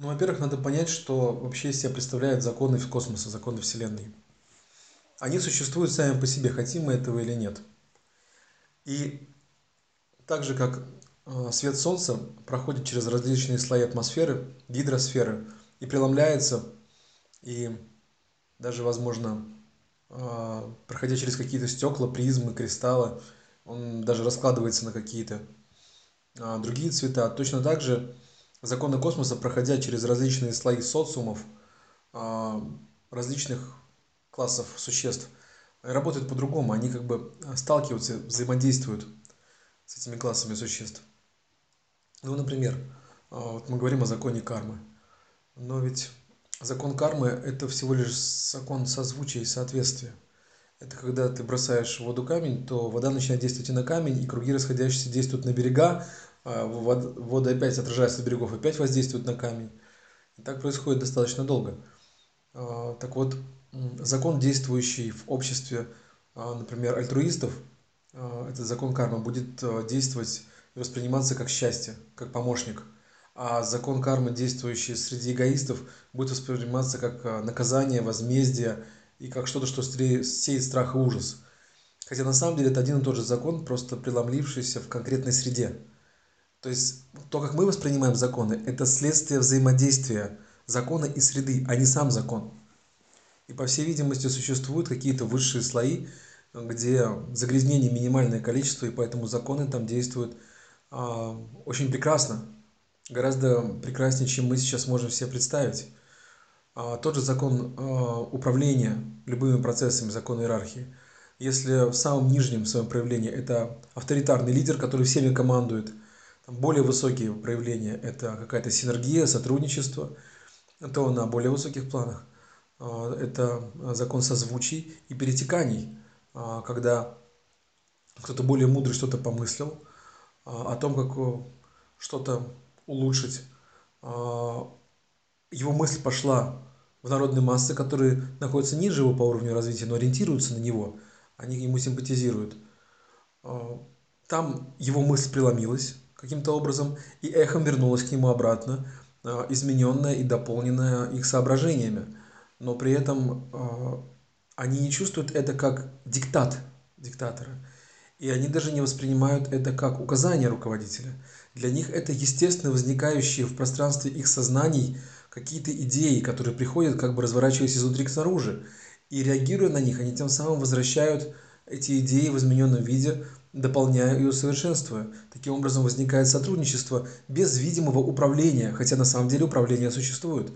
Ну, во-первых, надо понять, что вообще из себя представляют законы в космосе, законы Вселенной. Они существуют сами по себе, хотим мы этого или нет. И так же, как э, свет Солнца проходит через различные слои атмосферы, гидросферы, и преломляется, и даже, возможно, э, проходя через какие-то стекла, призмы, кристаллы, он даже раскладывается на какие-то э, другие цвета. Точно так же законы космоса, проходя через различные слои социумов, различных классов существ работают по-другому. Они как бы сталкиваются, взаимодействуют с этими классами существ. Ну, например, а, вот мы говорим о законе кармы. Но ведь закон кармы – это всего лишь закон созвучия и соответствия. Это когда ты бросаешь в воду камень, то вода начинает действовать и на камень, и круги расходящиеся действуют на берега, а вода опять отражается от берегов, опять воздействует на камень. И так происходит достаточно долго. А, так вот, закон, действующий в обществе, а, например, альтруистов, а, этот закон кармы будет а, действовать и восприниматься как счастье, как помощник. А закон кармы, действующий среди эгоистов, будет восприниматься как наказание, возмездие и как что-то, что сеет страх и ужас. Хотя на самом деле это один и тот же закон, просто преломлившийся в конкретной среде. То есть то, как мы воспринимаем законы, это следствие взаимодействия закона и среды, а не сам закон. И по всей видимости существуют какие-то высшие слои, где загрязнений минимальное количество, и поэтому законы там действуют а, очень прекрасно, гораздо прекраснее, чем мы сейчас можем себе представить. А, тот же закон а, управления любыми процессами, закон иерархии. Если в самом нижнем своем проявлении это авторитарный лидер, который всеми командует, более высокие проявления – это какая-то синергия, сотрудничество, то на более высоких планах а, это закон созвучий и перетеканий, а, когда кто-то более мудрый что-то помыслил а, о том, как что-то улучшить. Его мысль пошла в народные массы, которые находятся ниже его по уровню развития, но ориентируются на него, они ему симпатизируют. Там его мысль преломилась каким-то образом и эхом вернулась к нему обратно, измененная и дополненная их соображениями но при этом э, они не чувствуют это как диктат диктатора. И они даже не воспринимают это как указание руководителя. Для них это естественно возникающие в пространстве их сознаний какие-то идеи, которые приходят, как бы разворачиваясь изнутри к снаружи. И реагируя на них, они тем самым возвращают эти идеи в измененном виде, дополняя и усовершенствуя. Таким образом возникает сотрудничество без видимого управления, хотя на самом деле управление существует.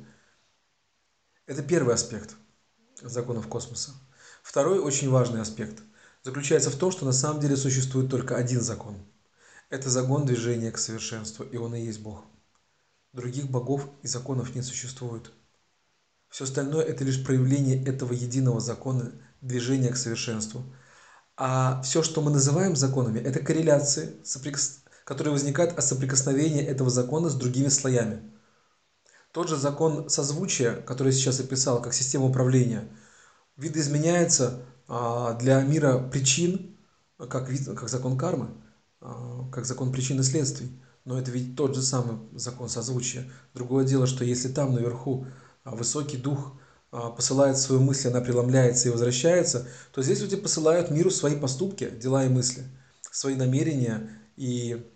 Это первый аспект законов космоса. Второй очень важный аспект заключается в том, что на самом деле существует только один закон. Это закон движения к совершенству, и он и есть Бог. Других богов и законов не существует. Все остальное – это лишь проявление этого единого закона движения к совершенству. А все, что мы называем законами, это корреляции, которые возникают от соприкосновения этого закона с другими слоями – тот же закон созвучия, который я сейчас описал как система управления, видоизменяется а, для мира причин, как, вид, как закон кармы, а, как закон причин и следствий. Но это ведь тот же самый закон созвучия. Другое дело, что если там наверху а, высокий дух посылает свою мысль, она преломляется и возвращается, то здесь люди посылают миру свои поступки, дела и мысли, свои намерения и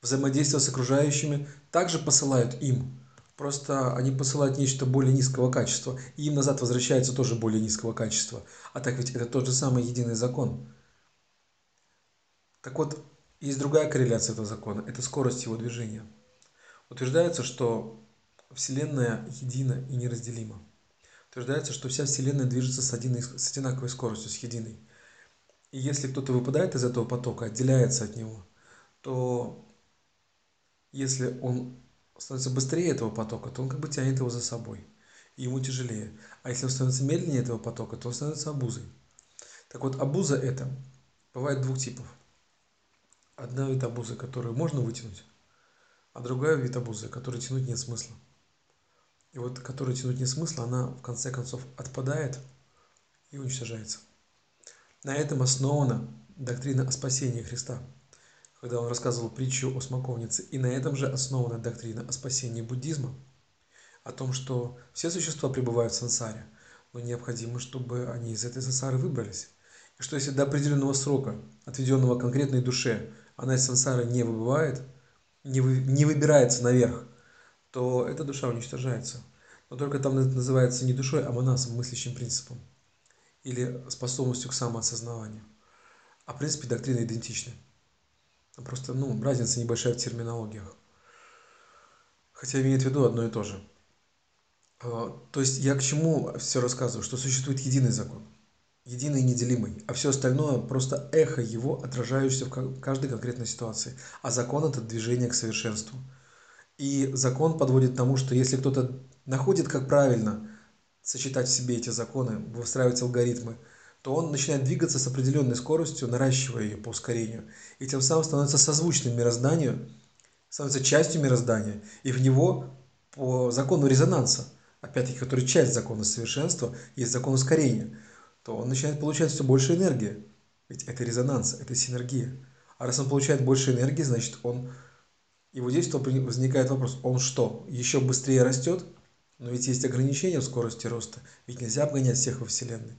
взаимодействие с окружающими также посылают им. Просто они посылают нечто более низкого качества, и им назад возвращается тоже более низкого качества. А так ведь это тот же самый единый закон. Так вот, есть другая корреляция этого закона – это скорость его движения. Утверждается, что Вселенная едина и неразделима. Утверждается, что вся Вселенная движется с, одиной, с одинаковой скоростью, с единой. И если кто-то выпадает из этого потока, отделяется от него, то если он становится быстрее этого потока, то он как бы тянет его за собой. И ему тяжелее. А если он становится медленнее этого потока, то он становится обузой. Так вот, обуза это бывает двух типов. Одна вид обузы, которую можно вытянуть, а другая вид обузы, которую тянуть нет смысла. И вот, которую тянуть нет смысла, она в конце концов отпадает и уничтожается. На этом основана доктрина о спасении Христа – когда он рассказывал притчу о смоковнице. И на этом же основана доктрина о спасении буддизма. О том, что все существа пребывают в сансаре, но необходимо, чтобы они из этой сансары выбрались. И что если до определенного срока, отведенного конкретной душе, она из сансары не выбывает, не, вы, не выбирается наверх, то эта душа уничтожается. Но только там это называется не душой, а монасом, мыслящим принципом. Или способностью к самоосознаванию. А в принципе доктрины идентичны. Просто ну, разница небольшая в терминологиях. Хотя имеет в виду одно и то же. А, то есть я к чему все рассказываю? Что существует единый закон. Единый и неделимый. А все остальное просто эхо его, отражающееся в каждой конкретной ситуации. А закон это движение к совершенству. И закон подводит к тому, что если кто-то находит, как правильно сочетать в себе эти законы, выстраивать алгоритмы, то он начинает двигаться с определенной скоростью, наращивая ее по ускорению. И тем самым становится созвучным мирозданию, становится частью мироздания. И в него по закону резонанса, опять-таки, который часть закона совершенства, есть закон ускорения, то он начинает получать все больше энергии. Ведь это резонанс, это синергия. А раз он получает больше энергии, значит он его действие возникает вопрос, он что, еще быстрее растет? Но ведь есть ограничения в скорости роста, ведь нельзя обгонять всех во Вселенной.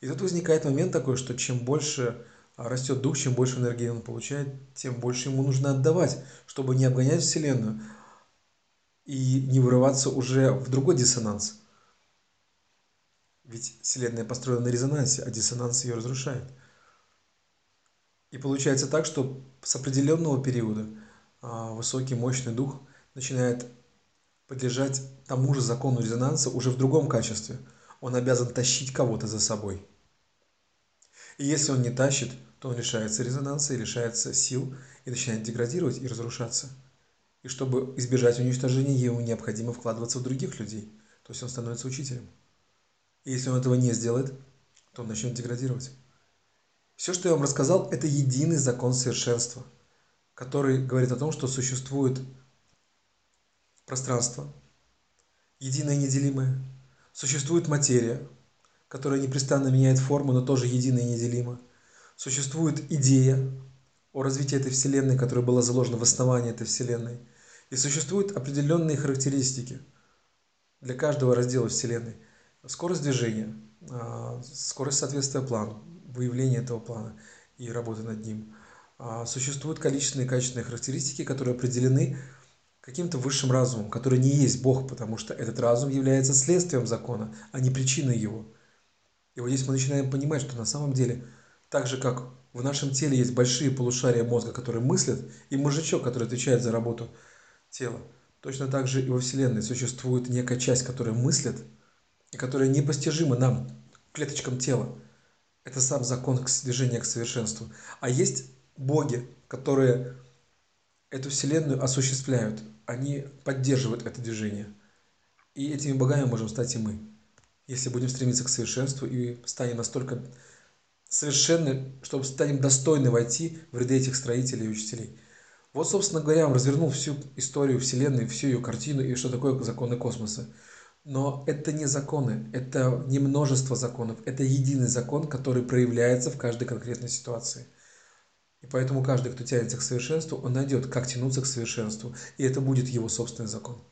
И тут возникает момент такой, что чем больше а, растет дух, чем больше энергии он получает, тем больше ему нужно отдавать, чтобы не обгонять Вселенную и не вырываться уже в другой диссонанс. Ведь Вселенная построена на резонансе, а диссонанс ее разрушает. И получается так, что с определенного периода высокий, мощный дух начинает подлежать тому же закону резонанса уже в другом качестве. Он обязан тащить кого-то за собой. И если он не тащит, то он лишается резонанса и лишается сил и начинает деградировать и разрушаться. И чтобы избежать уничтожения, ему необходимо вкладываться в других людей. То есть он становится учителем. И если он этого не сделает, то он начнет деградировать. Все, что я вам рассказал, это единый закон совершенства, который говорит о том, что существует пространство, единое и неделимое, существует материя, которая непрестанно меняет форму, но тоже единая и неделима. Существует идея о развитии этой Вселенной, которая была заложена в основании этой Вселенной. И существуют определенные характеристики для каждого раздела Вселенной. Скорость движения, а, скорость соответствия плану, выявление этого плана и работы над ним. А, существуют количественные и качественные характеристики, которые определены каким-то высшим разумом, который не есть Бог, потому что этот разум является следствием закона, а не причиной его. И вот здесь мы начинаем понимать, что на самом деле, так же как в нашем теле есть большие полушария мозга, которые мыслят, и мозжечок, который отвечает за работу тела, точно так же и во Вселенной существует некая часть, которая мыслит, и которая непостижима нам, клеточкам тела. Это сам закон движения к совершенству. А есть боги, которые эту Вселенную осуществляют, они поддерживают это движение. И этими богами можем стать и мы если будем стремиться к совершенству и станем настолько совершенны, чтобы станем достойны войти в ряды этих строителей и учителей. Вот, собственно говоря, он развернул всю историю Вселенной, всю ее картину и что такое законы космоса. Но это не законы, это не множество законов, это единый закон, который проявляется в каждой конкретной ситуации. И поэтому каждый, кто тянется к совершенству, он найдет, как тянуться к совершенству, и это будет его собственный закон.